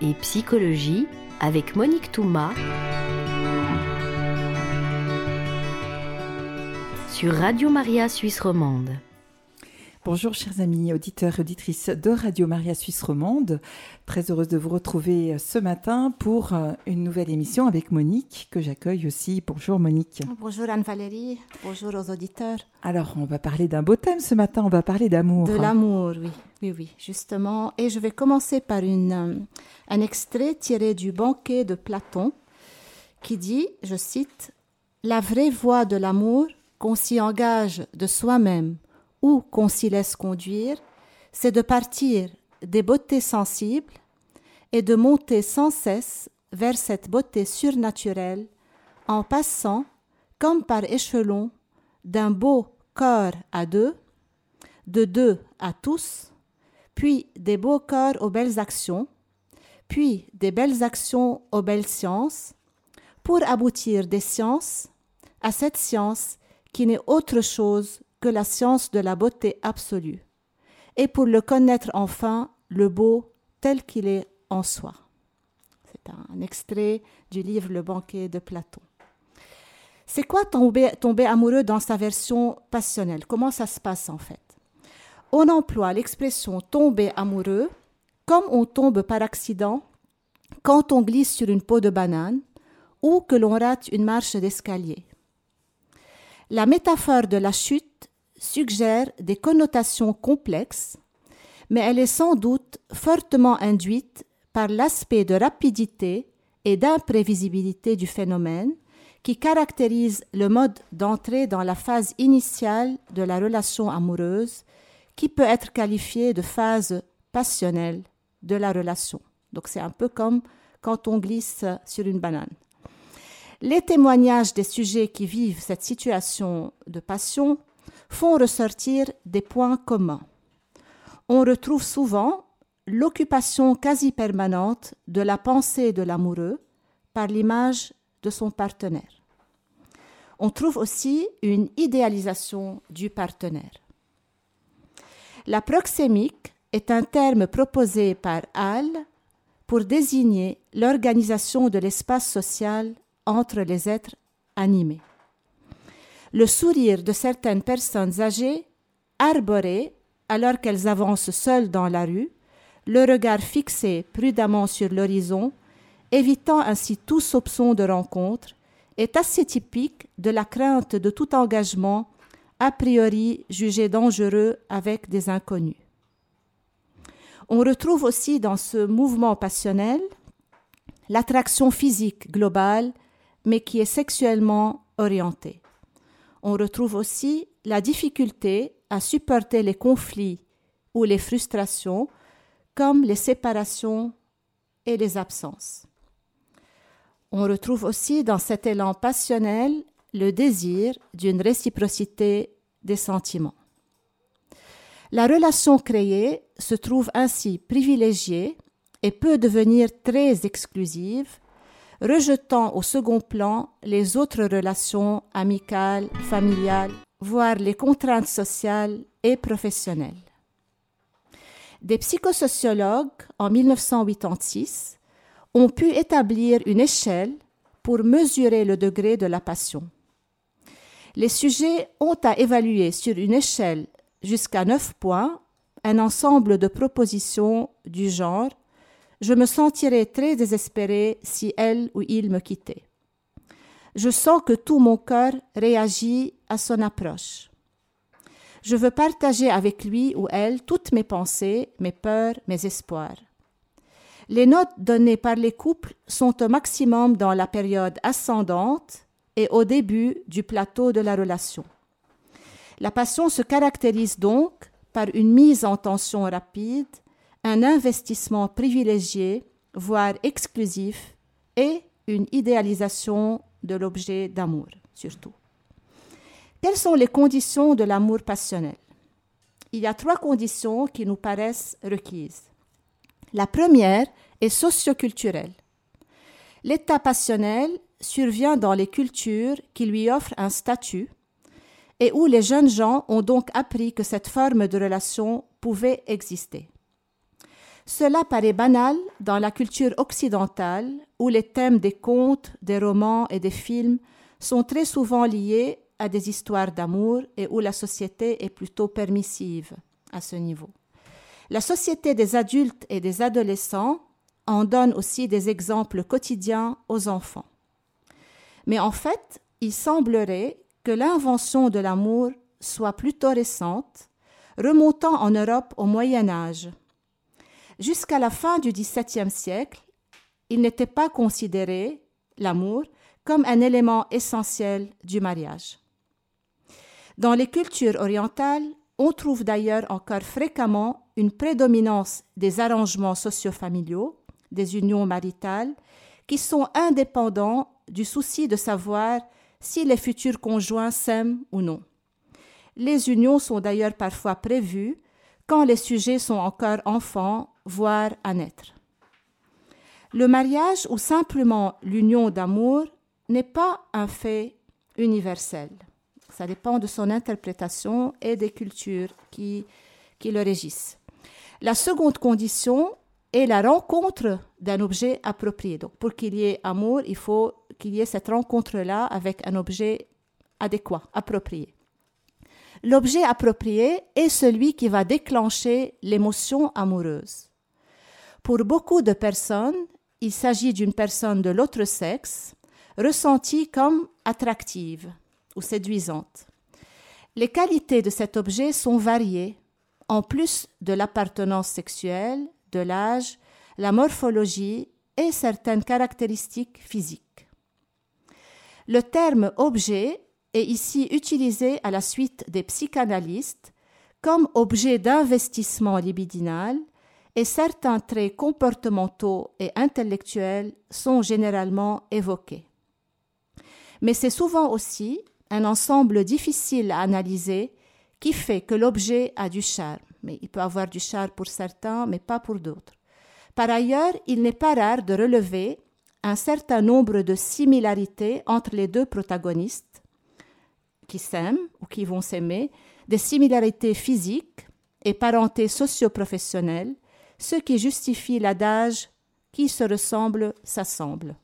et psychologie avec Monique Touma sur Radio Maria Suisse Romande. Bonjour chers amis auditeurs et auditrices de Radio Maria Suisse Romande. Très heureuse de vous retrouver ce matin pour euh, une nouvelle émission avec Monique que j'accueille aussi. Bonjour Monique. Bonjour Anne-Valérie. Bonjour aux auditeurs. Alors on va parler d'un beau thème ce matin, on va parler d'amour. De l'amour, oui. Oui, oui, justement. Et je vais commencer par une, euh, un extrait tiré du banquet de Platon qui dit, je cite, La vraie voie de l'amour, qu'on s'y engage de soi-même ou qu'on s'y laisse conduire, c'est de partir des beautés sensibles et de monter sans cesse vers cette beauté surnaturelle en passant, comme par échelon, d'un beau corps à deux, de deux à tous, puis des beaux corps aux belles actions, puis des belles actions aux belles sciences, pour aboutir des sciences à cette science qui n'est autre chose que la science de la beauté absolue, et pour le connaître enfin, le beau tel qu'il est en soi. C'est un extrait du livre Le banquet de Platon. C'est quoi tomber, tomber amoureux dans sa version passionnelle? Comment ça se passe en fait? On emploie l'expression tomber amoureux comme on tombe par accident quand on glisse sur une peau de banane ou que l'on rate une marche d'escalier. La métaphore de la chute suggère des connotations complexes, mais elle est sans doute fortement induite par l'aspect de rapidité et d'imprévisibilité du phénomène qui caractérise le mode d'entrée dans la phase initiale de la relation amoureuse, qui peut être qualifiée de phase passionnelle de la relation. Donc c'est un peu comme quand on glisse sur une banane. Les témoignages des sujets qui vivent cette situation de passion font ressortir des points communs. On retrouve souvent l'occupation quasi permanente de la pensée de l'amoureux par l'image de son partenaire. On trouve aussi une idéalisation du partenaire. La proxémique est un terme proposé par Hall pour désigner l'organisation de l'espace social entre les êtres animés. Le sourire de certaines personnes âgées, arborées alors qu'elles avancent seules dans la rue, le regard fixé prudemment sur l'horizon, évitant ainsi tout soupçon de rencontre, est assez typique de la crainte de tout engagement a priori jugé dangereux avec des inconnus. On retrouve aussi dans ce mouvement passionnel l'attraction physique globale, mais qui est sexuellement orientée. On retrouve aussi la difficulté à supporter les conflits ou les frustrations, comme les séparations et les absences. On retrouve aussi dans cet élan passionnel le désir d'une réciprocité des sentiments. La relation créée se trouve ainsi privilégiée et peut devenir très exclusive, rejetant au second plan les autres relations amicales, familiales, voire les contraintes sociales et professionnelles. Des psychosociologues, en 1986, ont pu établir une échelle pour mesurer le degré de la passion. Les sujets ont à évaluer sur une échelle jusqu'à 9 points un ensemble de propositions du genre Je me sentirais très désespéré si elle ou il me quittait. Je sens que tout mon cœur réagit à son approche. Je veux partager avec lui ou elle toutes mes pensées, mes peurs, mes espoirs. Les notes données par les couples sont au maximum dans la période ascendante et au début du plateau de la relation. La passion se caractérise donc par une mise en tension rapide, un investissement privilégié, voire exclusif, et une idéalisation de l'objet d'amour, surtout. Quelles sont les conditions de l'amour passionnel? Il y a trois conditions qui nous paraissent requises. La première est socioculturelle. L'état passionnel survient dans les cultures qui lui offrent un statut et où les jeunes gens ont donc appris que cette forme de relation pouvait exister. Cela paraît banal dans la culture occidentale où les thèmes des contes, des romans et des films sont très souvent liés à des histoires d'amour et où la société est plutôt permissive à ce niveau. La société des adultes et des adolescents en donne aussi des exemples quotidiens aux enfants. Mais en fait, il semblerait que l'invention de l'amour soit plutôt récente, remontant en Europe au Moyen Âge. Jusqu'à la fin du XVIIe siècle, il n'était pas considéré, l'amour, comme un élément essentiel du mariage. Dans les cultures orientales, on trouve d'ailleurs encore fréquemment une prédominance des arrangements socio-familiaux, des unions maritales, qui sont indépendants du souci de savoir si les futurs conjoints s'aiment ou non. Les unions sont d'ailleurs parfois prévues quand les sujets sont encore enfants, voire à naître. Le mariage ou simplement l'union d'amour n'est pas un fait universel. Ça dépend de son interprétation et des cultures qui, qui le régissent. La seconde condition est la rencontre d'un objet approprié. Donc, pour qu'il y ait amour, il faut qu'il y ait cette rencontre-là avec un objet adéquat, approprié. L'objet approprié est celui qui va déclencher l'émotion amoureuse. Pour beaucoup de personnes, il s'agit d'une personne de l'autre sexe ressentie comme attractive ou séduisante. Les qualités de cet objet sont variées, en plus de l'appartenance sexuelle, de l'âge, la morphologie et certaines caractéristiques physiques. Le terme objet est ici utilisé à la suite des psychanalystes comme objet d'investissement libidinal et certains traits comportementaux et intellectuels sont généralement évoqués. Mais c'est souvent aussi un ensemble difficile à analyser qui fait que l'objet a du charme. Mais il peut avoir du charme pour certains, mais pas pour d'autres. Par ailleurs, il n'est pas rare de relever un certain nombre de similarités entre les deux protagonistes qui s'aiment ou qui vont s'aimer, des similarités physiques et parenté socio-professionnelle, ce qui justifie l'adage qui se ressemble s'assemble.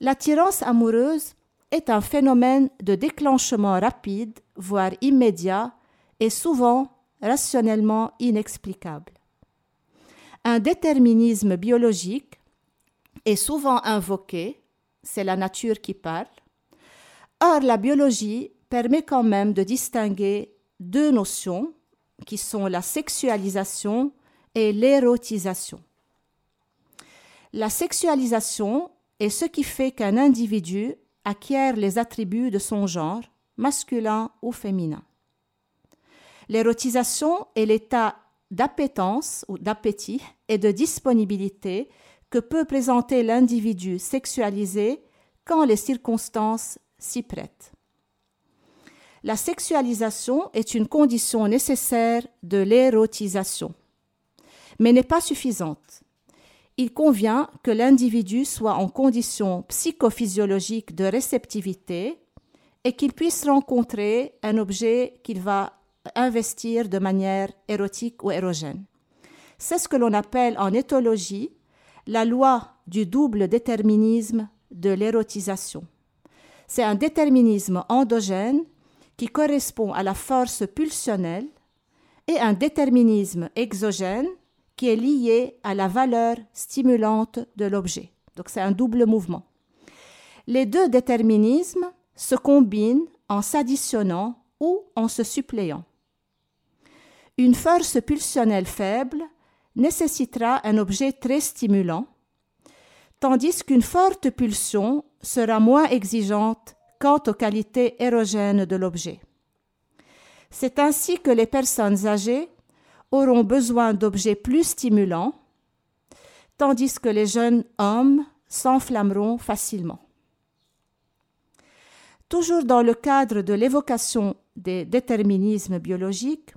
L'attirance amoureuse est un phénomène de déclenchement rapide, voire immédiat, et souvent rationnellement inexplicable. Un déterminisme biologique est souvent invoqué, c'est la nature qui parle. Or, la biologie permet quand même de distinguer deux notions qui sont la sexualisation et l'érotisation. La sexualisation est ce qui fait qu'un individu acquiert les attributs de son genre, masculin ou féminin. L'érotisation est l'état d'appétence ou d'appétit et de disponibilité que peut présenter l'individu sexualisé quand les circonstances s'y prêtent. La sexualisation est une condition nécessaire de l'érotisation, mais n'est pas suffisante. Il convient que l'individu soit en condition psychophysiologique de réceptivité et qu'il puisse rencontrer un objet qu'il va investir de manière érotique ou érogène. C'est ce que l'on appelle en éthologie la loi du double déterminisme de l'érotisation. C'est un déterminisme endogène qui correspond à la force pulsionnelle et un déterminisme exogène qui est lié à la valeur stimulante de l'objet. Donc c'est un double mouvement. Les deux déterminismes se combinent en s'additionnant ou en se suppléant. Une force pulsionnelle faible nécessitera un objet très stimulant, tandis qu'une forte pulsion sera moins exigeante quant aux qualités érogènes de l'objet. C'est ainsi que les personnes âgées auront besoin d'objets plus stimulants, tandis que les jeunes hommes s'enflammeront facilement. Toujours dans le cadre de l'évocation des déterminismes biologiques,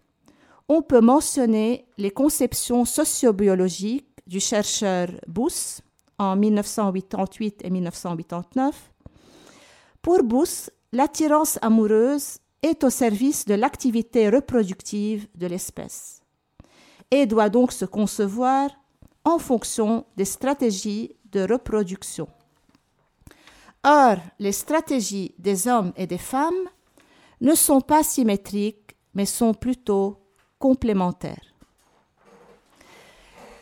on peut mentionner les conceptions sociobiologiques du chercheur Bous en 1988 et 1989. Pour Bous, l'attirance amoureuse est au service de l'activité reproductive de l'espèce. Et doit donc se concevoir en fonction des stratégies de reproduction. Or, les stratégies des hommes et des femmes ne sont pas symétriques, mais sont plutôt complémentaires.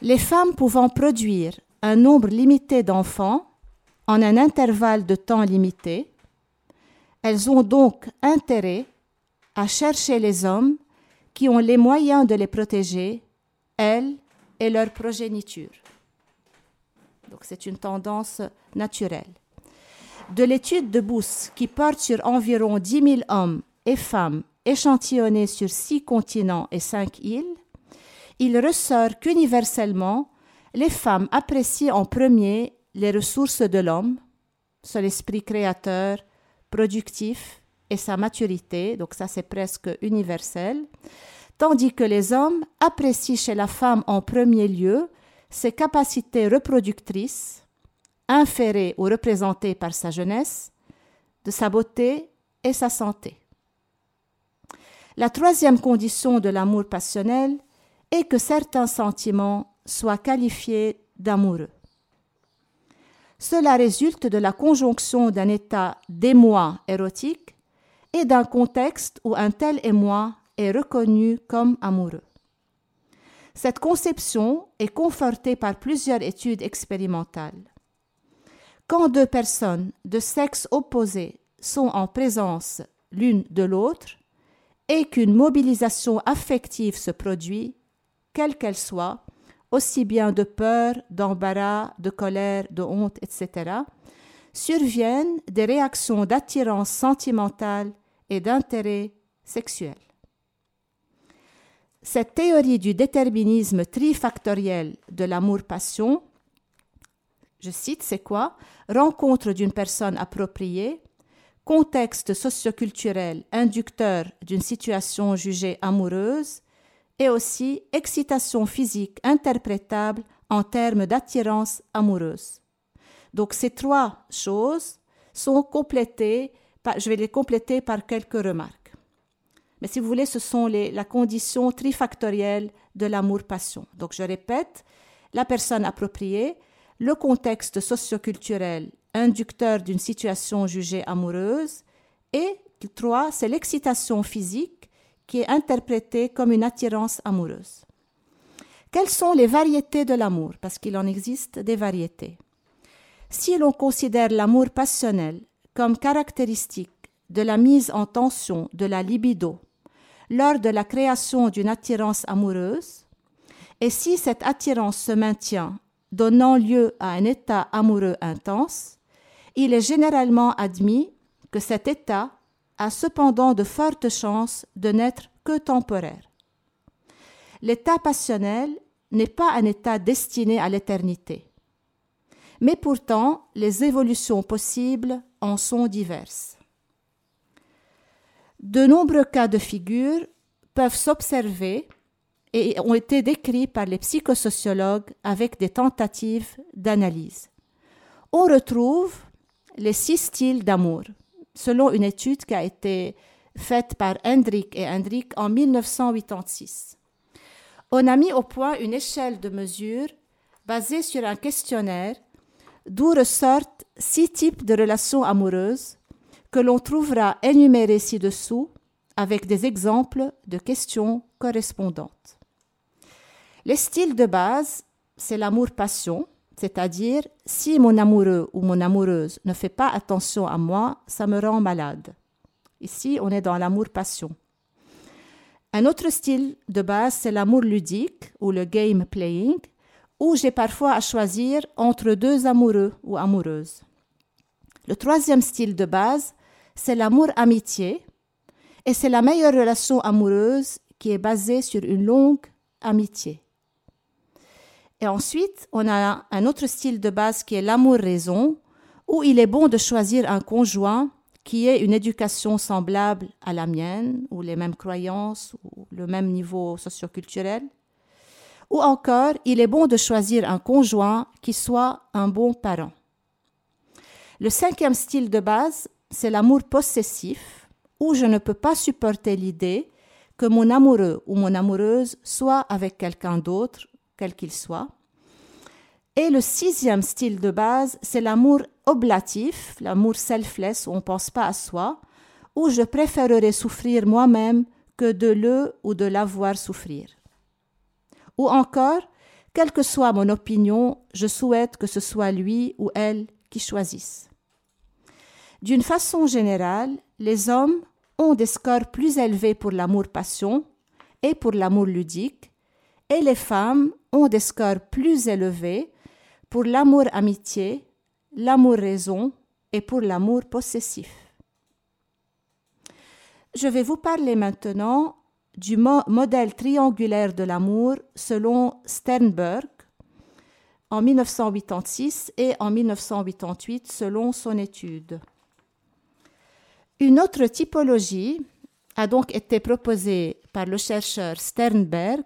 Les femmes pouvant produire un nombre limité d'enfants en un intervalle de temps limité, elles ont donc intérêt à chercher les hommes qui ont les moyens de les protéger, elles et leur progéniture. Donc c'est une tendance naturelle. De l'étude de Booth, qui porte sur environ 10 000 hommes et femmes échantillonnés sur six continents et cinq îles, il ressort qu'universellement, les femmes apprécient en premier les ressources de l'homme, son esprit créateur, productif et sa maturité, donc ça c'est presque universel, tandis que les hommes apprécient chez la femme en premier lieu ses capacités reproductrices, inférées ou représentées par sa jeunesse, de sa beauté et sa santé. La troisième condition de l'amour passionnel est que certains sentiments soient qualifiés d'amoureux. Cela résulte de la conjonction d'un état d'émoi érotique et d'un contexte où un tel émoi est reconnu comme amoureux. Cette conception est confortée par plusieurs études expérimentales. Quand deux personnes de sexe opposé sont en présence l'une de l'autre et qu'une mobilisation affective se produit, quelle qu'elle soit, aussi bien de peur, d'embarras, de colère, de honte, etc., surviennent des réactions d'attirance sentimentale et d'intérêt sexuel. Cette théorie du déterminisme trifactoriel de l'amour-passion, je cite, c'est quoi? Rencontre d'une personne appropriée, contexte socioculturel inducteur d'une situation jugée amoureuse, et aussi excitation physique interprétable en termes d'attirance amoureuse. Donc ces trois choses sont complétées, je vais les compléter par quelques remarques. Mais si vous voulez, ce sont la condition trifactorielle de l'amour-passion. Donc je répète, la personne appropriée, le contexte socioculturel inducteur d'une situation jugée amoureuse, et trois, c'est l'excitation physique qui est interprétée comme une attirance amoureuse. Quelles sont les variétés de l'amour? Parce qu'il en existe des variétés. Si l'on considère l'amour passionnel comme caractéristique de la mise en tension de la libido lors de la création d'une attirance amoureuse, et si cette attirance se maintient, donnant lieu à un état amoureux intense, il est généralement admis que cet état a cependant de fortes chances de n'être que temporaire. L'état passionnel n'est pas un état destiné à l'éternité. Mais pourtant, les évolutions possibles en sont diverses. De nombreux cas de figure peuvent s'observer et ont été décrits par les psychosociologues avec des tentatives d'analyse. On retrouve les six styles d'amour, selon une étude qui a été faite par Hendrik et Hendrik en 1986. On a mis au point une échelle de mesure basée sur un questionnaire d'où ressortent six types de relations amoureuses que l'on trouvera énumérés ci-dessous avec des exemples de questions correspondantes. Les styles de base, c'est l'amour-passion, c'est-à-dire si mon amoureux ou mon amoureuse ne fait pas attention à moi, ça me rend malade. Ici, on est dans l'amour-passion. Un autre style de base, c'est l'amour ludique ou le game playing, où j'ai parfois à choisir entre deux amoureux ou amoureuses. Le troisième style de base, c'est l'amour-amitié, et c'est la meilleure relation amoureuse qui est basée sur une longue amitié. Et ensuite, on a un autre style de base qui est l'amour-raison, où il est bon de choisir un conjoint qui ait une éducation semblable à la mienne, ou les mêmes croyances, ou le même niveau socioculturel. Ou encore, il est bon de choisir un conjoint qui soit un bon parent. Le cinquième style de base, c'est l'amour possessif, où je ne peux pas supporter l'idée que mon amoureux ou mon amoureuse soit avec quelqu'un d'autre, quel qu'il soit. Et le sixième style de base, c'est l'amour oblatif, l'amour selfless où on ne pense pas à soi, où je préférerais souffrir moi-même que de le ou de l'avoir souffrir. Ou encore, quelle que soit mon opinion, je souhaite que ce soit lui ou elle qui choisisse. D'une façon générale, les hommes ont des scores plus élevés pour l'amour-passion et pour l'amour ludique, et les femmes ont des scores plus élevés pour l'amour-amitié, l'amour-raison et pour l'amour possessif. Je vais vous parler maintenant du modèle triangulaire de l'amour selon Sternberg en 1986 et en 1988 selon son étude. Une autre typologie a donc été proposée par le chercheur Sternberg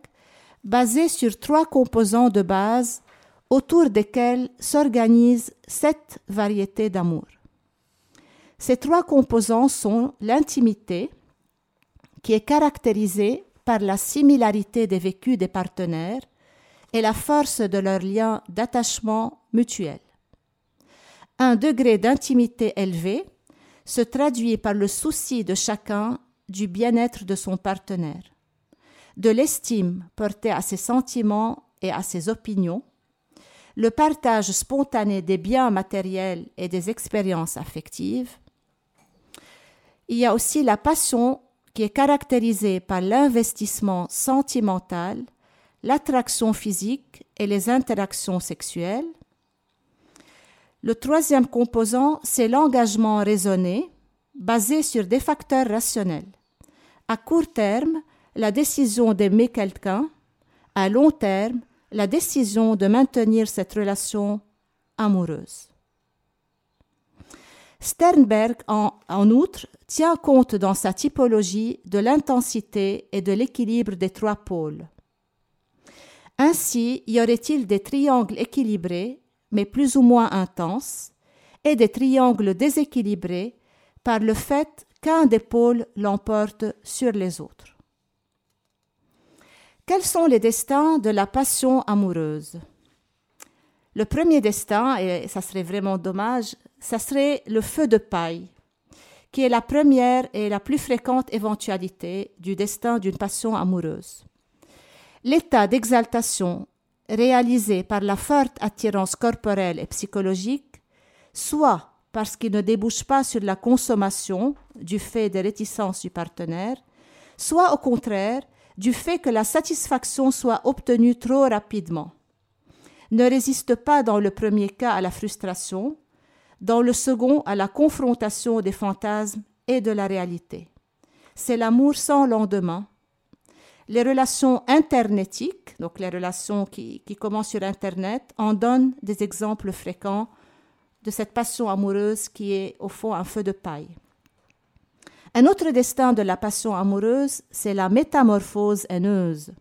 basée sur trois composants de base autour desquels s'organisent sept variétés d'amour. Ces trois composants sont l'intimité, qui est caractérisée par la similarité des vécus des partenaires et la force de leur lien d'attachement mutuel. Un degré d'intimité élevé se traduit par le souci de chacun du bien-être de son partenaire, de l'estime portée à ses sentiments et à ses opinions, le partage spontané des biens matériels et des expériences affectives. Il y a aussi la passion qui est caractérisée par l'investissement sentimental, l'attraction physique et les interactions sexuelles. Le troisième composant, c'est l'engagement raisonné, basé sur des facteurs rationnels. À court terme, la décision d'aimer quelqu'un, à long terme, la décision de maintenir cette relation amoureuse. Sternberg, en, outre, tient compte dans sa typologie de l'intensité et de l'équilibre des trois pôles. Ainsi, y aurait-il des triangles équilibrés, mais plus ou moins intenses, et des triangles déséquilibrés par le fait qu'un des pôles l'emporte sur les autres. Quels sont les destins de la passion amoureuse? Le premier destin, et ça serait vraiment dommage, ça serait le feu de paille, qui est la première et la plus fréquente éventualité du destin d'une passion amoureuse. L'état d'exaltation réalisé par la forte attirance corporelle et psychologique, soit parce qu'il ne débouche pas sur la consommation du fait des réticences du partenaire, soit au contraire du fait que la satisfaction soit obtenue trop rapidement. Ne résiste pas dans le premier cas à la frustration, dans le second à la confrontation des fantasmes et de la réalité. C'est l'amour sans lendemain. Les relations internetiques, donc les relations qui, qui commencent sur Internet, en donnent des exemples fréquents de cette passion amoureuse qui est au fond un feu de paille. Un autre destin de la passion amoureuse, c'est la métamorphose haineuse.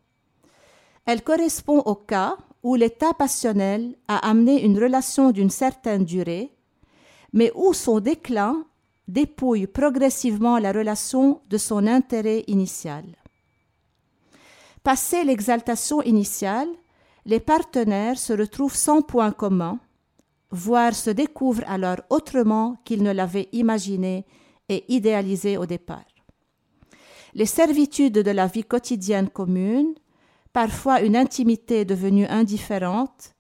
Elle correspond au cas où l'état passionnel a amené une relation d'une certaine durée, mais où son déclin dépouille progressivement la relation de son intérêt initial. Passé l'exaltation initiale, les partenaires se retrouvent sans point commun, voire se découvrent alors autrement qu'ils ne l'avaient imaginé et idéalisé au départ. Les servitudes de la vie quotidienne commune, parfois une intimité devenue indifférente,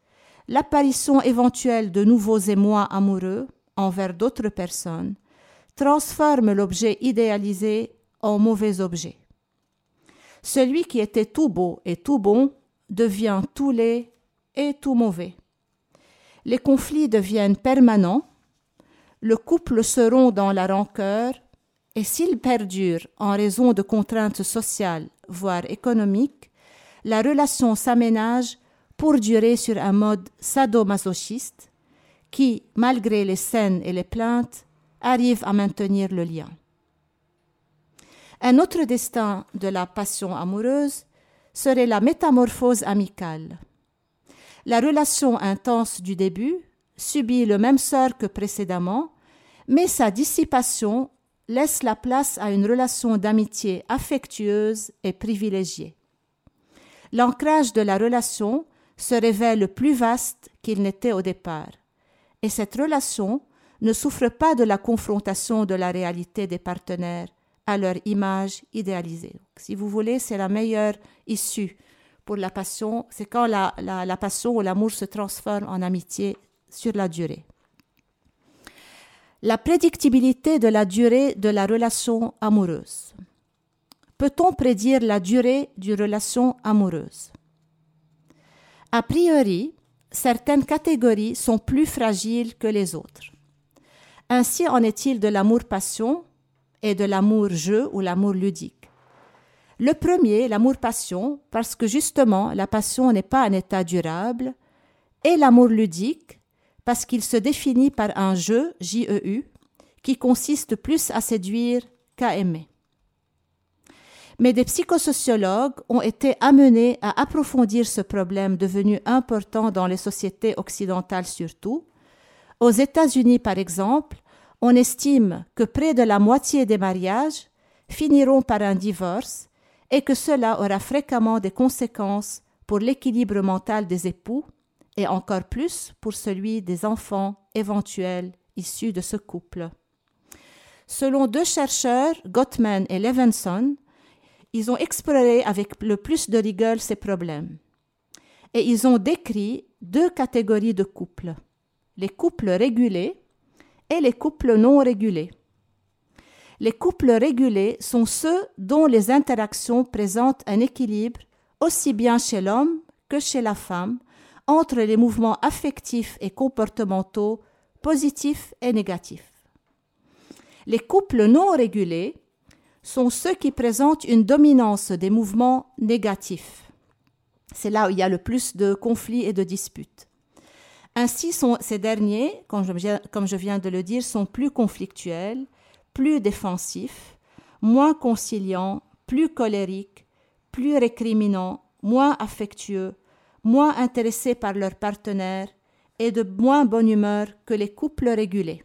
l'apparition éventuelle de nouveaux émois amoureux envers d'autres personnes, transforment l'objet idéalisé en mauvais objet. Celui qui était tout beau et tout bon devient tout laid et tout mauvais. Les conflits deviennent permanents le couple se rompt dans la rancœur, et s'il perdure en raison de contraintes sociales, voire économiques, la relation s'aménage pour durer sur un mode sadomasochiste qui, malgré les scènes et les plaintes, arrive à maintenir le lien. Un autre destin de la passion amoureuse serait la métamorphose amicale. La relation intense du début subit le même sort que précédemment, mais sa dissipation laisse la place à une relation d'amitié affectueuse et privilégiée. L'ancrage de la relation se révèle plus vaste qu'il n'était au départ, et cette relation ne souffre pas de la confrontation de la réalité des partenaires à leur image idéalisée. Si vous voulez, c'est la meilleure issue pour la passion, c'est quand la, la passion ou l'amour se transforme en amitié sur la durée. La prédictibilité de la durée de la relation amoureuse. Peut-on prédire la durée d'une relation amoureuse? A priori, certaines catégories sont plus fragiles que les autres. Ainsi en est-il de l'amour-passion et de l'amour-jeu ou l'amour ludique. Le premier, l'amour-passion, parce que justement la passion n'est pas un état durable, et l'amour ludique, parce qu'il se définit par un jeu, JEU, qui consiste plus à séduire qu'à aimer. Mais des psychosociologues ont été amenés à approfondir ce problème devenu important dans les sociétés occidentales surtout, aux États-Unis, par exemple, on estime que près de la moitié des mariages finiront par un divorce et que cela aura fréquemment des conséquences pour l'équilibre mental des époux et encore plus pour celui des enfants éventuels issus de ce couple. Selon deux chercheurs, Gottman et Levinson, ils ont exploré avec le plus de rigueur ces problèmes. Et ils ont décrit deux catégories de couples les couples régulés et les couples non régulés. Les couples régulés sont ceux dont les interactions présentent un équilibre aussi bien chez l'homme que chez la femme entre les mouvements affectifs et comportementaux positifs et négatifs. Les couples non régulés sont ceux qui présentent une dominance des mouvements négatifs. C'est là où il y a le plus de conflits et de disputes. Ainsi, ces derniers, comme je, viens de le dire, sont plus conflictuels, plus défensifs, moins conciliants, plus colériques, plus récriminants, moins affectueux, moins intéressés par leur partenaire et de moins bonne humeur que les couples régulés.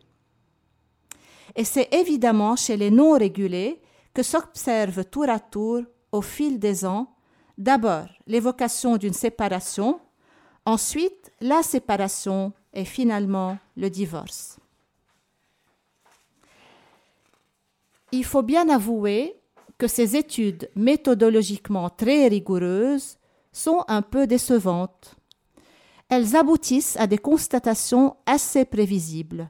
Et c'est évidemment chez les non régulés que s'observe tour à tour, au fil des ans, d'abord l'évocation d'une séparation, Ensuite, la séparation et finalement le divorce. Il faut bien avouer que ces études méthodologiquement très rigoureuses sont un peu décevantes. Elles aboutissent à des constatations assez prévisibles.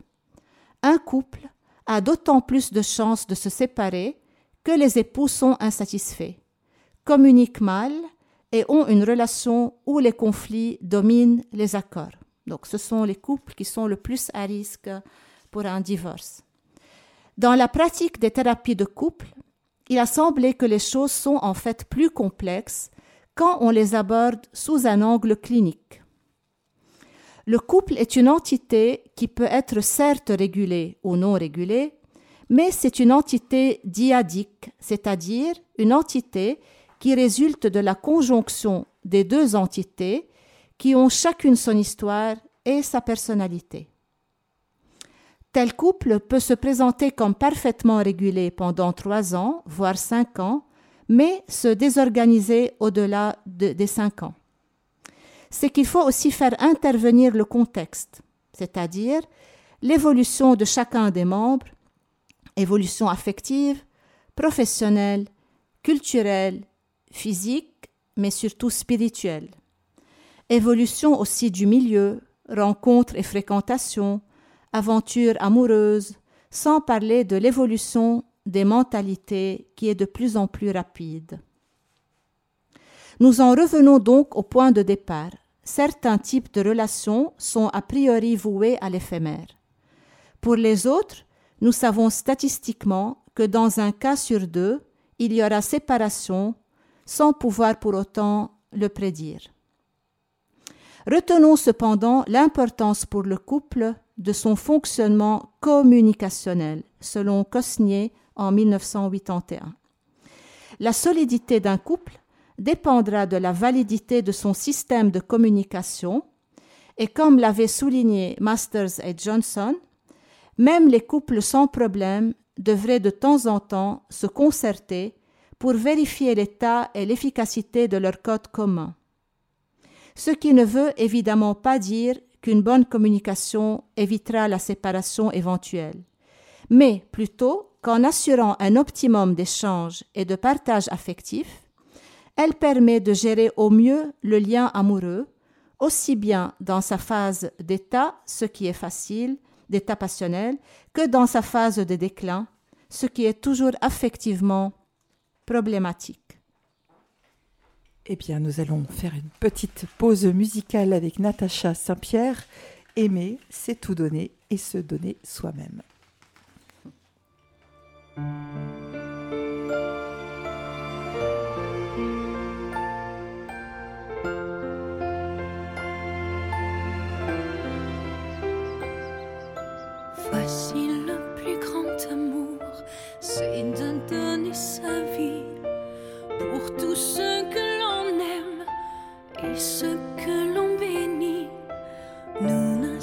Un couple a d'autant plus de chances de se séparer que les époux sont insatisfaits, communiquent mal et ont une relation où les conflits dominent les accords. Donc ce sont les couples qui sont le plus à risque pour un divorce. Dans la pratique des thérapies de couple, il a semblé que les choses sont en fait plus complexes quand on les aborde sous un angle clinique. Le couple est une entité qui peut être certes régulée ou non régulée, mais c'est une entité diadique, c'est-à-dire une entité qui résulte de la conjonction des deux entités qui ont chacune son histoire et sa personnalité. Tel couple peut se présenter comme parfaitement régulé pendant trois ans, voire cinq ans, mais se désorganiser au-delà des cinq ans. C'est qu'il faut aussi faire intervenir le contexte, c'est-à-dire l'évolution de chacun des membres, évolution affective, professionnelle, culturelle, physique, mais surtout spirituelle. Évolution aussi du milieu, rencontres et fréquentations, aventures amoureuses, sans parler de l'évolution des mentalités qui est de plus en plus rapide. Nous en revenons donc au point de départ. Certains types de relations sont a priori voués à l'éphémère. Pour les autres, nous savons statistiquement que dans un cas sur deux, il y aura séparation sans pouvoir pour autant le prédire. Retenons cependant l'importance pour le couple de son fonctionnement communicationnel, selon Cosnier en 1981. La solidité d'un couple dépendra de la validité de son système de communication et comme l'avaient souligné Masters et Johnson, même les couples sans problème devraient de temps en temps se concerter pour vérifier l'état et l'efficacité de leur code commun. Ce qui ne veut évidemment pas dire qu'une bonne communication évitera la séparation éventuelle, mais plutôt qu'en assurant un optimum d'échange et de partage affectif, elle permet de gérer au mieux le lien amoureux, aussi bien dans sa phase d'état, ce qui est facile, d'état passionnel, que dans sa phase de déclin, ce qui est toujours affectivement problématique. Eh bien, nous allons faire une petite pause musicale avec Natacha Saint-Pierre. Aimer, c'est tout donner et se donner soi-même. Voici c'est de donner sa vie pour tous ceux que l'on aime et ceux que l'on bénit. Nous ne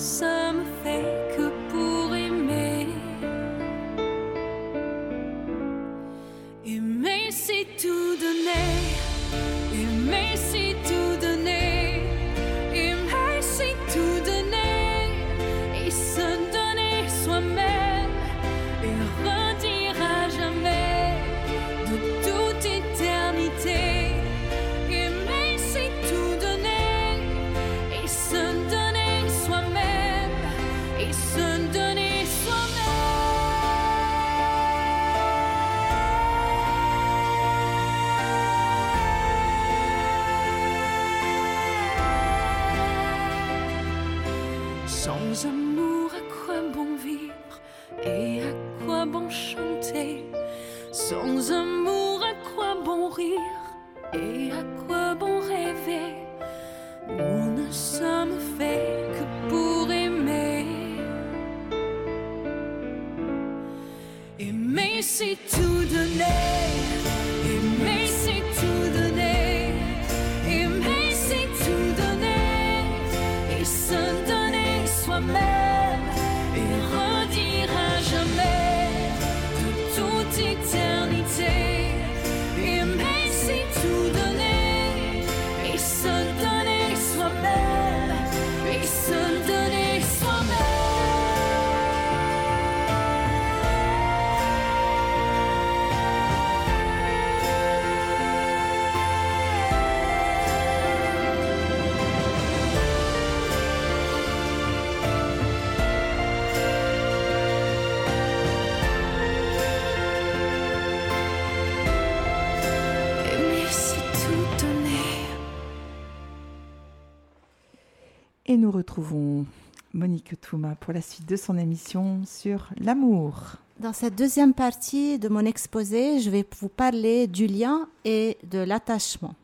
nous retrouvons Monique Touma pour la suite de son émission sur l'amour. Dans cette deuxième partie de mon exposé, je vais vous parler du lien et de l'attachement.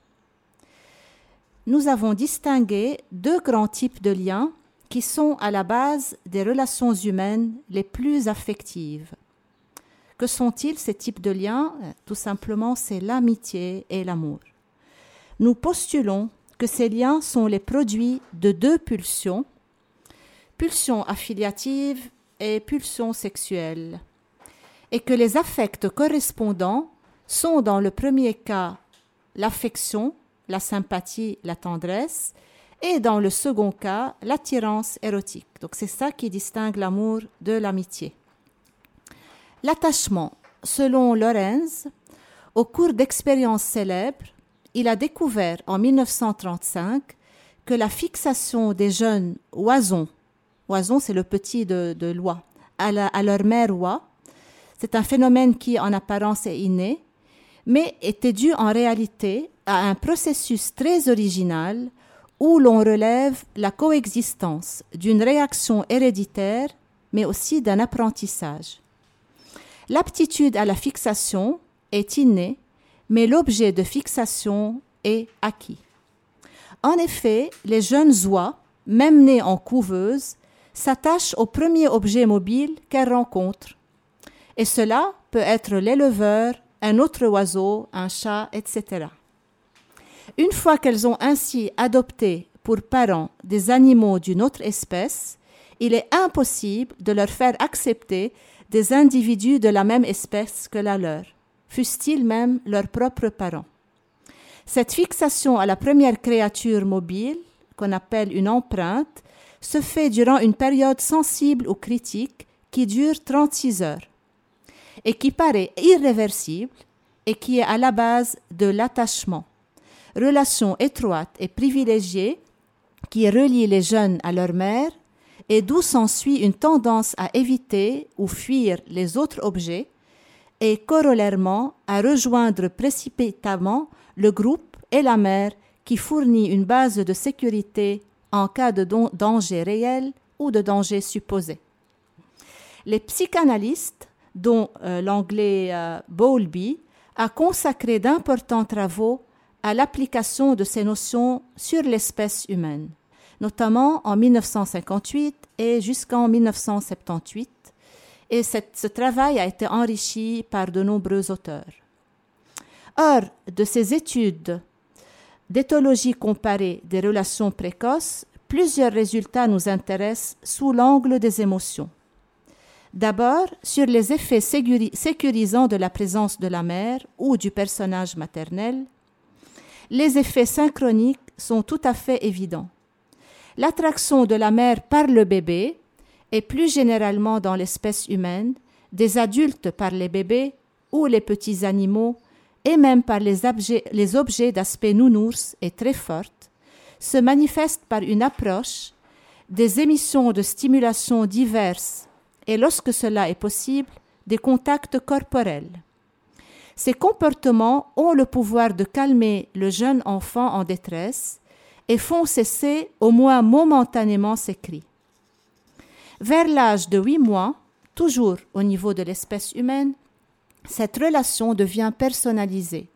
Nous avons distingué deux grands types de liens qui sont à la base des relations humaines les plus affectives. Que sont-ils ces types de liens? Tout simplement, c'est l'amitié et l'amour. Nous postulons que ces liens sont les produits de deux pulsions, pulsions affiliatives et pulsions sexuelles, et que les affects correspondants sont dans le premier cas l'affection, la sympathie, la tendresse, et dans le second cas l'attirance érotique. Donc c'est ça qui distingue l'amour de l'amitié. L'attachement, selon Lorenz, au cours d'expériences célèbres, il a découvert en 1935 que la fixation des jeunes oisons, oisons c'est le petit de, l'oie, à, à leur mère oie, c'est un phénomène qui en apparence est inné, mais était dû en réalité à un processus très original où l'on relève la coexistence d'une réaction héréditaire, mais aussi d'un apprentissage. L'aptitude à la fixation est innée, mais l'objet de fixation est acquis. En effet, les jeunes oies, même nées en couveuse, s'attachent au premier objet mobile qu'elles rencontrent. Et cela peut être l'éleveur, un autre oiseau, un chat, etc. Une fois qu'elles ont ainsi adopté pour parents des animaux d'une autre espèce, il est impossible de leur faire accepter des individus de la même espèce que la leur, fussent-ils même leurs propres parents. Cette fixation à la première créature mobile, qu'on appelle une empreinte, se fait durant une période sensible ou critique qui dure 36 heures et qui paraît irréversible et qui est à la base de l'attachement, relation étroite et privilégiée qui relie les jeunes à leur mère et d'où s'ensuit une tendance à éviter ou fuir les autres objets et corollairement à rejoindre précipitamment le groupe et la mère qui fournit une base de sécurité en cas de danger réel ou de danger supposé. Les psychanalystes, dont euh, l'anglais euh, Bowlby, a consacré d'importants travaux à l'application de ces notions sur l'espèce humaine, notamment en 1958 et jusqu'en 1978, et ce travail a été enrichi par de nombreux auteurs. Or, de ces études d'éthologie comparée des relations précoces, plusieurs résultats nous intéressent sous l'angle des émotions. D'abord, sur les effets sécurisants de la présence de la mère ou du personnage maternel, les effets synchroniques sont tout à fait évidents. L'attraction de la mère par le bébé, et plus généralement dans l'espèce humaine, des adultes par les bébés ou les petits animaux et même par les objets, d'aspect nounours est très forte, se manifeste par une approche, des émissions de stimulation diverses et lorsque cela est possible, des contacts corporels. Ces comportements ont le pouvoir de calmer le jeune enfant en détresse et font cesser au moins momentanément ses cris. Vers l'âge de huit mois, toujours au niveau de l'espèce humaine, cette relation devient personnalisée.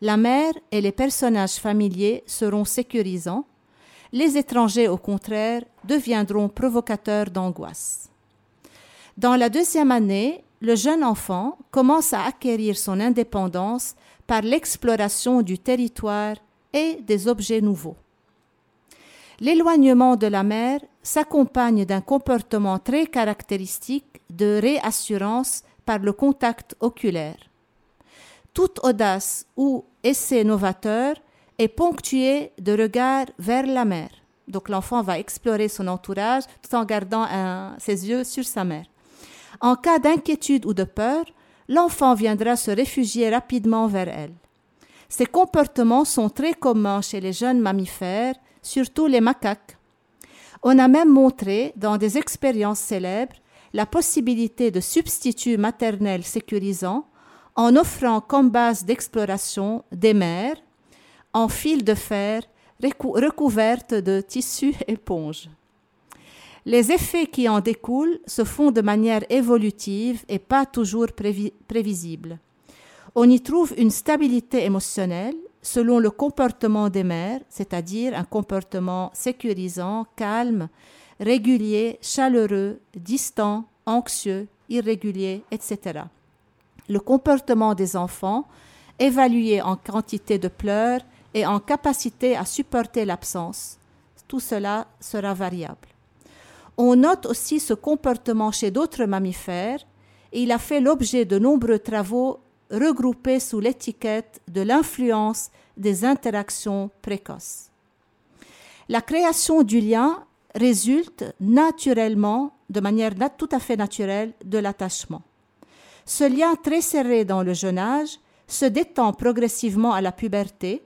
La mère et les personnages familiers seront sécurisants. Les étrangers, au contraire, deviendront provocateurs d'angoisse. Dans la deuxième année, le jeune enfant commence à acquérir son indépendance par l'exploration du territoire et des objets nouveaux. L'éloignement de la mère s'accompagne d'un comportement très caractéristique de réassurance par le contact oculaire. Toute audace ou essai novateur est ponctué de regards vers la mer. Donc l'enfant va explorer son entourage tout en gardant ses yeux sur sa mère. En cas d'inquiétude ou de peur, l'enfant viendra se réfugier rapidement vers elle. Ces comportements sont très communs chez les jeunes mammifères, surtout les macaques. On a même montré dans des expériences célèbres la possibilité de substituts maternels sécurisants en offrant comme base d'exploration des mers en fil de fer recouvertes de tissus éponges. Les effets qui en découlent se font de manière évolutive et pas toujours prévisible. On y trouve une stabilité émotionnelle selon le comportement des mères, c'est-à-dire un comportement sécurisant, calme, régulier, chaleureux, distant, anxieux, irrégulier, etc. Le comportement des enfants, évalué en quantité de pleurs et en capacité à supporter l'absence, tout cela sera variable. On note aussi ce comportement chez d'autres mammifères et il a fait l'objet de nombreux travaux regroupés sous l'étiquette de l'influence des interactions précoces. La création du lien résulte naturellement, de manière tout à fait naturelle, de l'attachement. Ce lien très serré dans le jeune âge se détend progressivement à la puberté,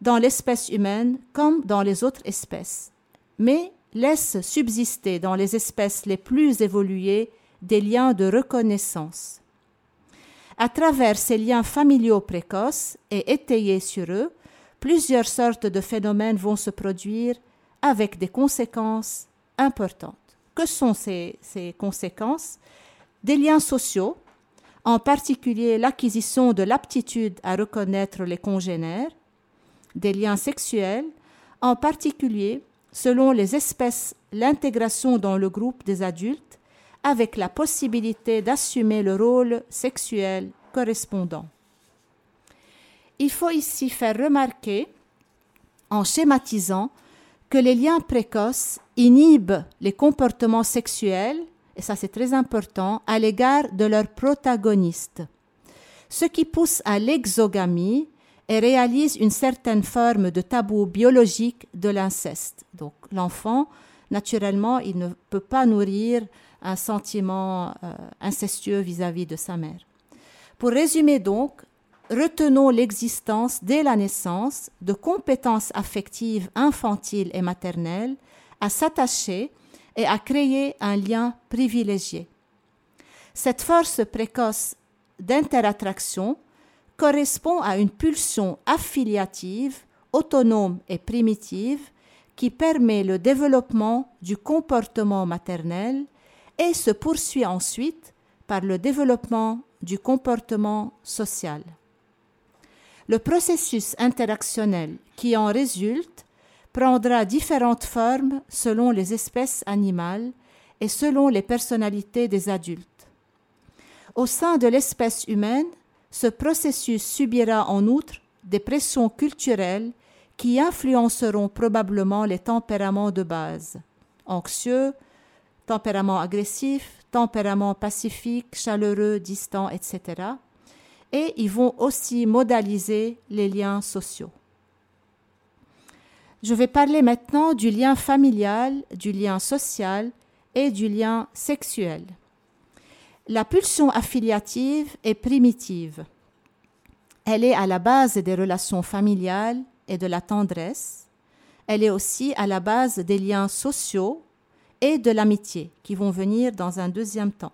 dans l'espèce humaine comme dans les autres espèces, mais laisse subsister dans les espèces les plus évoluées des liens de reconnaissance. À travers ces liens familiaux précoces et étayés sur eux, plusieurs sortes de phénomènes vont se produire avec des conséquences importantes. Que sont ces, ces conséquences? Des liens sociaux, en particulier l'acquisition de l'aptitude à reconnaître les congénères, des liens sexuels, en particulier, selon les espèces, l'intégration dans le groupe des adultes, avec la possibilité d'assumer le rôle sexuel correspondant. Il faut ici faire remarquer, en schématisant, que les liens précoces inhibent les comportements sexuels et ça c'est très important, à l'égard de leurs protagonistes, ce qui pousse à l'exogamie et réalise une certaine forme de tabou biologique de l'inceste. Donc l'enfant, naturellement, il ne peut pas nourrir un sentiment euh, incestueux vis-à-vis de sa mère. Pour résumer donc, retenons l'existence dès la naissance de compétences affectives infantiles et maternelles à s'attacher et à créer un lien privilégié. Cette force précoce d'interattraction correspond à une pulsion affiliative, autonome et primitive qui permet le développement du comportement maternel et se poursuit ensuite par le développement du comportement social. Le processus interactionnel qui en résulte prendra différentes formes selon les espèces animales et selon les personnalités des adultes. Au sein de l'espèce humaine, ce processus subira en outre des pressions culturelles qui influenceront probablement les tempéraments de base anxieux, tempérament agressif, tempérament pacifique, chaleureux, distant, etc. Et ils vont aussi modaliser les liens sociaux. Je vais parler maintenant du lien familial, du lien social et du lien sexuel. La pulsion affiliative est primitive. Elle est à la base des relations familiales et de la tendresse. Elle est aussi à la base des liens sociaux et de l'amitié qui vont venir dans un deuxième temps.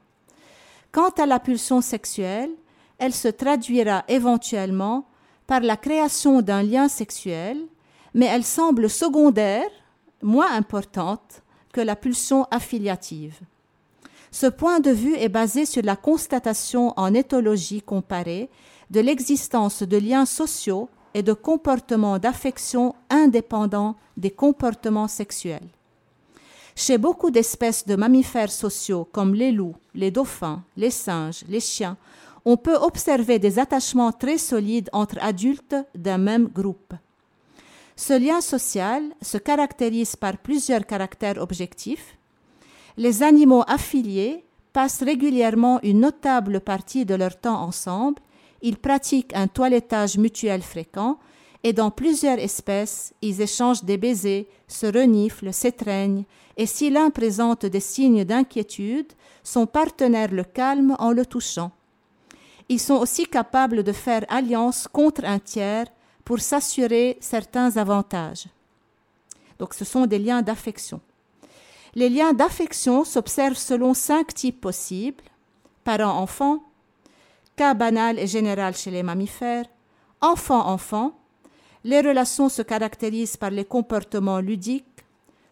Quant à la pulsion sexuelle, elle se traduira éventuellement par la création d'un lien sexuel, mais elle semble secondaire, moins importante que la pulsion affiliative. Ce point de vue est basé sur la constatation en éthologie comparée de l'existence de liens sociaux et de comportements d'affection indépendants des comportements sexuels. Chez beaucoup d'espèces de mammifères sociaux comme les loups, les dauphins, les singes, les chiens, on peut observer des attachements très solides entre adultes d'un même groupe. Ce lien social se caractérise par plusieurs caractères objectifs les animaux affiliés passent régulièrement une notable partie de leur temps ensemble, ils pratiquent un toilettage mutuel fréquent et dans plusieurs espèces, ils échangent des baisers, se reniflent, s'étreignent, et si l'un présente des signes d'inquiétude, son partenaire le calme en le touchant. Ils sont aussi capables de faire alliance contre un tiers pour s'assurer certains avantages. Donc ce sont des liens d'affection. Les liens d'affection s'observent selon cinq types possibles parent-enfant, cas banal et général chez les mammifères, enfant-enfant. Les relations se caractérisent par les comportements ludiques,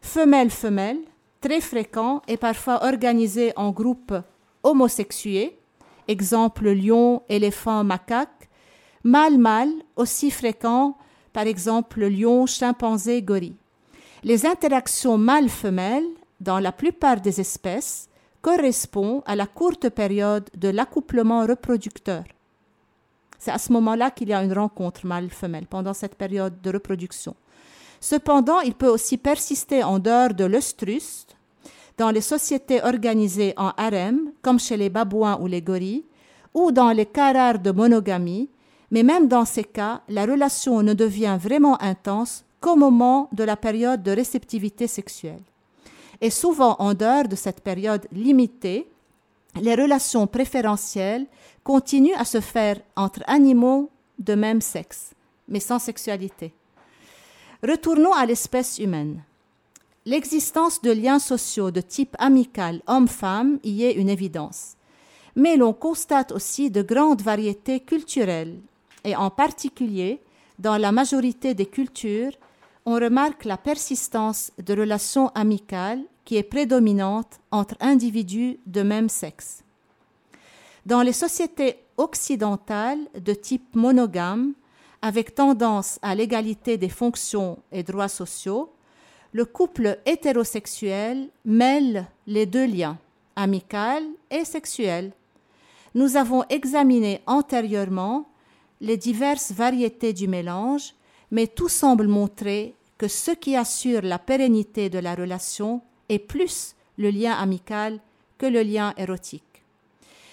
femelle-femelle, très fréquents et parfois organisés en groupes homosexués, exemple lion, éléphant, macaque, mâle-mâle, aussi fréquents, par exemple lion, chimpanzé, gorille. Les interactions mâle-femelle dans la plupart des espèces, correspond à la courte période de l'accouplement reproducteur. C'est à ce moment-là qu'il y a une rencontre mâle-femelle, pendant cette période de reproduction. Cependant, il peut aussi persister en dehors de l'œstrus, dans les sociétés organisées en harem, comme chez les babouins ou les gorilles, ou dans les cas rares de monogamie, mais même dans ces cas, la relation ne devient vraiment intense qu'au moment de la période de réceptivité sexuelle. Et souvent, en dehors de cette période limitée, les relations préférentielles continuent à se faire entre animaux de même sexe, mais sans sexualité. Retournons à l'espèce humaine. L'existence de liens sociaux de type amical homme-femme y est une évidence. Mais l'on constate aussi de grandes variétés culturelles, et en particulier, dans la majorité des cultures, on remarque la persistance de relations amicales qui est prédominante entre individus de même sexe. Dans les sociétés occidentales de type monogame, avec tendance à l'égalité des fonctions et droits sociaux, le couple hétérosexuel mêle les deux liens, amical et sexuel. Nous avons examiné antérieurement les diverses variétés du mélange mais tout semble montrer que ce qui assure la pérennité de la relation est plus le lien amical que le lien érotique.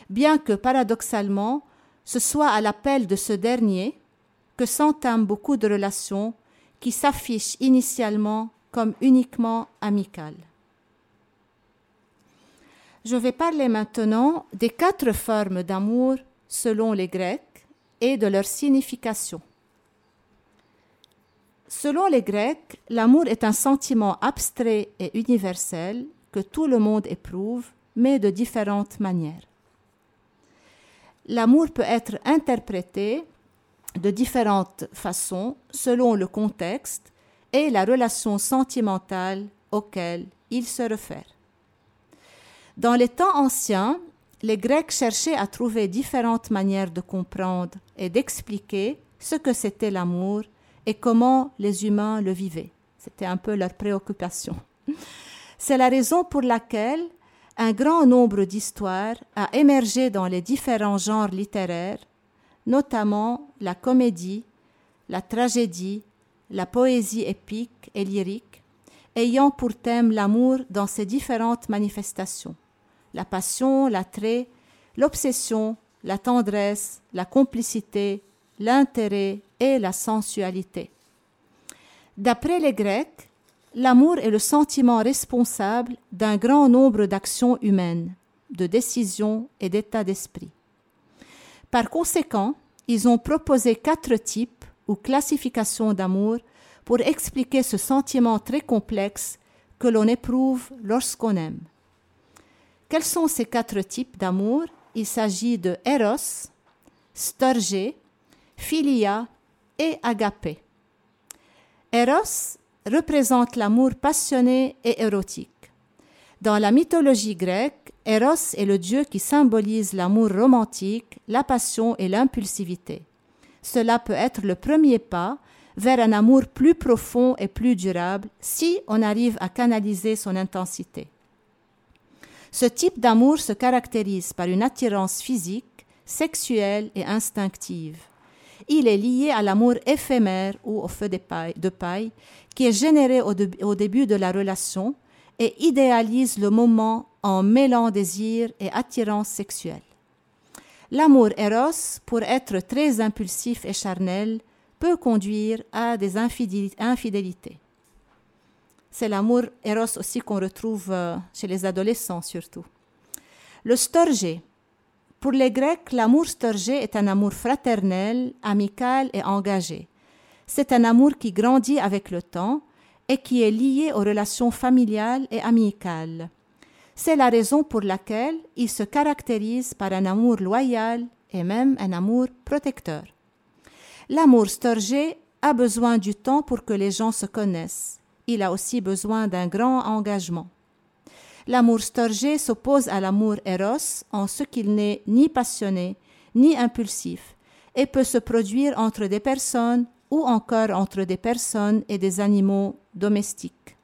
Bien que paradoxalement, ce soit à l'appel de ce dernier que s'entament beaucoup de relations qui s'affichent initialement comme uniquement amicales. Je vais parler maintenant des quatre formes d'amour selon les Grecs et de leur signification. Selon les Grecs, l'amour est un sentiment abstrait et universel que tout le monde éprouve, mais de différentes manières. L'amour peut être interprété de différentes façons selon le contexte et la relation sentimentale auquel il se réfère. Dans les temps anciens, les Grecs cherchaient à trouver différentes manières de comprendre et d'expliquer ce que c'était l'amour et comment les humains le vivaient. C'était un peu leur préoccupation. C'est la raison pour laquelle un grand nombre d'histoires a émergé dans les différents genres littéraires, notamment la comédie, la tragédie, la poésie épique et lyrique, ayant pour thème l'amour dans ses différentes manifestations la passion, l'attrait, l'obsession, la tendresse, la complicité, l'intérêt et la sensualité. D'après les Grecs, l'amour est le sentiment responsable d'un grand nombre d'actions humaines, de décisions et d'états d'esprit. Par conséquent, ils ont proposé quatre types ou classifications d'amour pour expliquer ce sentiment très complexe que l'on éprouve lorsqu'on aime. Quels sont ces quatre types d'amour? Il s'agit de Eros, Storgé, Philia et Agapé. Eros représente l'amour passionné et érotique. Dans la mythologie grecque, Eros est le dieu qui symbolise l'amour romantique, la passion et l'impulsivité. Cela peut être le premier pas vers un amour plus profond et plus durable si on arrive à canaliser son intensité. Ce type d'amour se caractérise par une attirance physique, sexuelle et instinctive. Il est lié à l'amour éphémère ou au feu de paille, qui est généré au, au début de la relation et idéalise le moment en mêlant désir et attirance sexuelle. L'amour éros, pour être très impulsif et charnel, peut conduire à des infidélités. C'est l'amour éros aussi qu'on retrouve euh, chez les adolescents surtout. Le storgé. Pour les Grecs, l'amour storgé est un amour fraternel, amical et engagé. C'est un amour qui grandit avec le temps et qui est lié aux relations familiales et amicales. C'est la raison pour laquelle il se caractérise par un amour loyal et même un amour protecteur. L'amour storgé a besoin du temps pour que les gens se connaissent il a aussi besoin d'un grand engagement. L'amour storgé s'oppose à l'amour éros en ce qu'il n'est ni passionné ni impulsif et peut se produire entre des personnes ou encore entre des personnes et des animaux domestiques.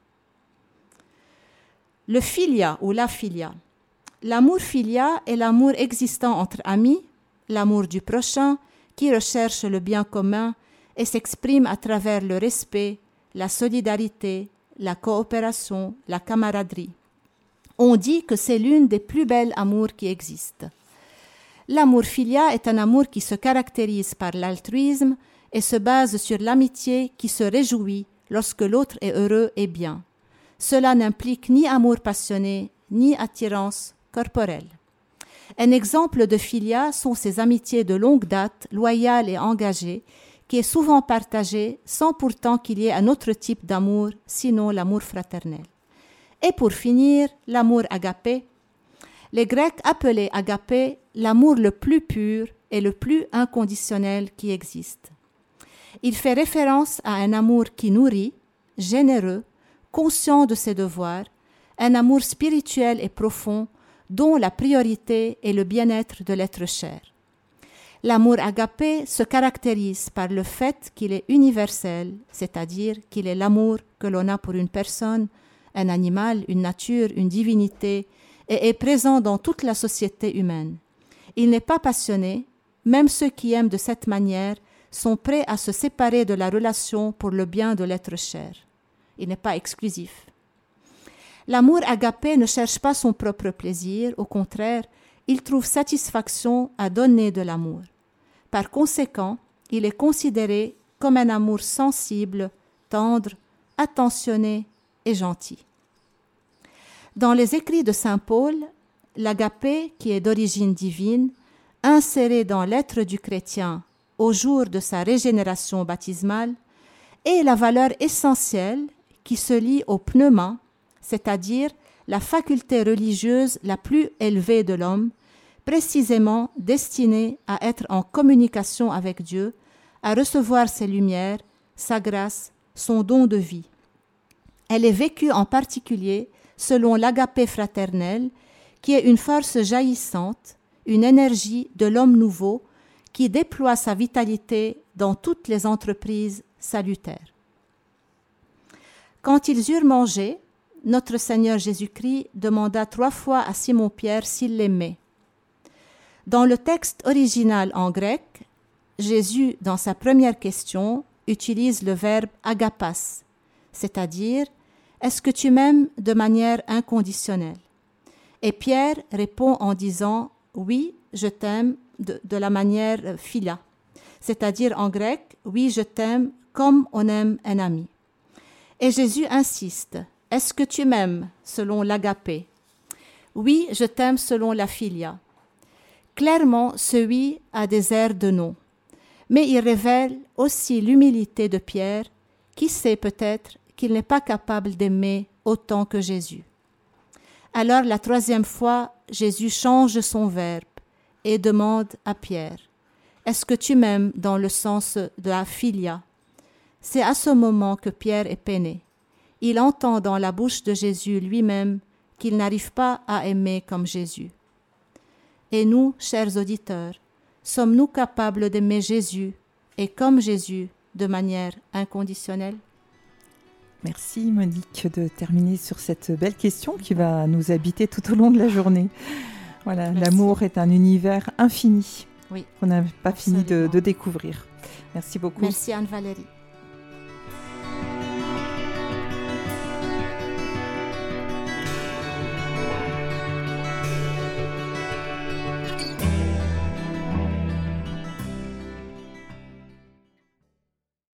Le filia ou la filia. L'amour filia est l'amour existant entre amis, l'amour du prochain qui recherche le bien commun et s'exprime à travers le respect, la solidarité, la coopération, la camaraderie. On dit que c'est l'une des plus belles amours qui existent. L'amour filia est un amour qui se caractérise par l'altruisme et se base sur l'amitié qui se réjouit lorsque l'autre est heureux et bien. Cela n'implique ni amour passionné, ni attirance corporelle. Un exemple de filia sont ces amitiés de longue date, loyales et engagées, qui est souvent partagé sans pourtant qu'il y ait un autre type d'amour, sinon l'amour fraternel. Et pour finir, l'amour agapé. Les Grecs appelaient agapé l'amour le plus pur et le plus inconditionnel qui existe. Il fait référence à un amour qui nourrit, généreux, conscient de ses devoirs, un amour spirituel et profond dont la priorité est le bien-être de l'être cher. L'amour agapé se caractérise par le fait qu'il est universel, c'est-à-dire qu'il est l'amour que l'on a pour une personne, un animal, une nature, une divinité, et est présent dans toute la société humaine. Il n'est pas passionné, même ceux qui aiment de cette manière sont prêts à se séparer de la relation pour le bien de l'être cher. Il n'est pas exclusif. L'amour agapé ne cherche pas son propre plaisir, au contraire, il trouve satisfaction à donner de l'amour. Par conséquent, il est considéré comme un amour sensible, tendre, attentionné et gentil. Dans les écrits de Saint Paul, l'agapé, qui est d'origine divine, inséré dans l'être du chrétien au jour de sa régénération baptismale, est la valeur essentielle qui se lie au pneuma, c'est-à-dire la faculté religieuse la plus élevée de l'homme, précisément destinée à être en communication avec Dieu, à recevoir ses lumières, sa grâce, son don de vie. Elle est vécue en particulier selon l'agapé fraternel, qui est une force jaillissante, une énergie de l'homme nouveau qui déploie sa vitalité dans toutes les entreprises salutaires. Quand ils eurent mangé, notre Seigneur Jésus-Christ demanda trois fois à Simon-Pierre s'il l'aimait. Dans le texte original en grec, Jésus, dans sa première question, utilise le verbe agapas, c'est-à-dire Est-ce que tu m'aimes de manière inconditionnelle? Et Pierre répond en disant Oui, je t'aime de, la manière philia, c'est-à-dire en grec Oui, je t'aime comme on aime un ami. Et Jésus insiste Est-ce que tu m'aimes selon l'agapé? Oui, je t'aime selon la philia. Clairement, ce oui a des airs de non mais il révèle aussi l'humilité de Pierre, qui sait peut-être qu'il n'est pas capable d'aimer autant que Jésus. Alors la troisième fois, Jésus change son verbe et demande à Pierre, Est-ce que tu m'aimes dans le sens de la filia? C'est à ce moment que Pierre est peiné. Il entend dans la bouche de Jésus lui-même qu'il n'arrive pas à aimer comme Jésus. Et nous, chers auditeurs, Sommes-nous capables d'aimer Jésus et comme Jésus de manière inconditionnelle? Merci Monique de terminer sur cette belle question qui va nous habiter tout au long de la journée. Voilà, l'amour est un univers infini oui, qu'on n'a pas fini de, de découvrir. Merci beaucoup. Merci Anne-Valérie.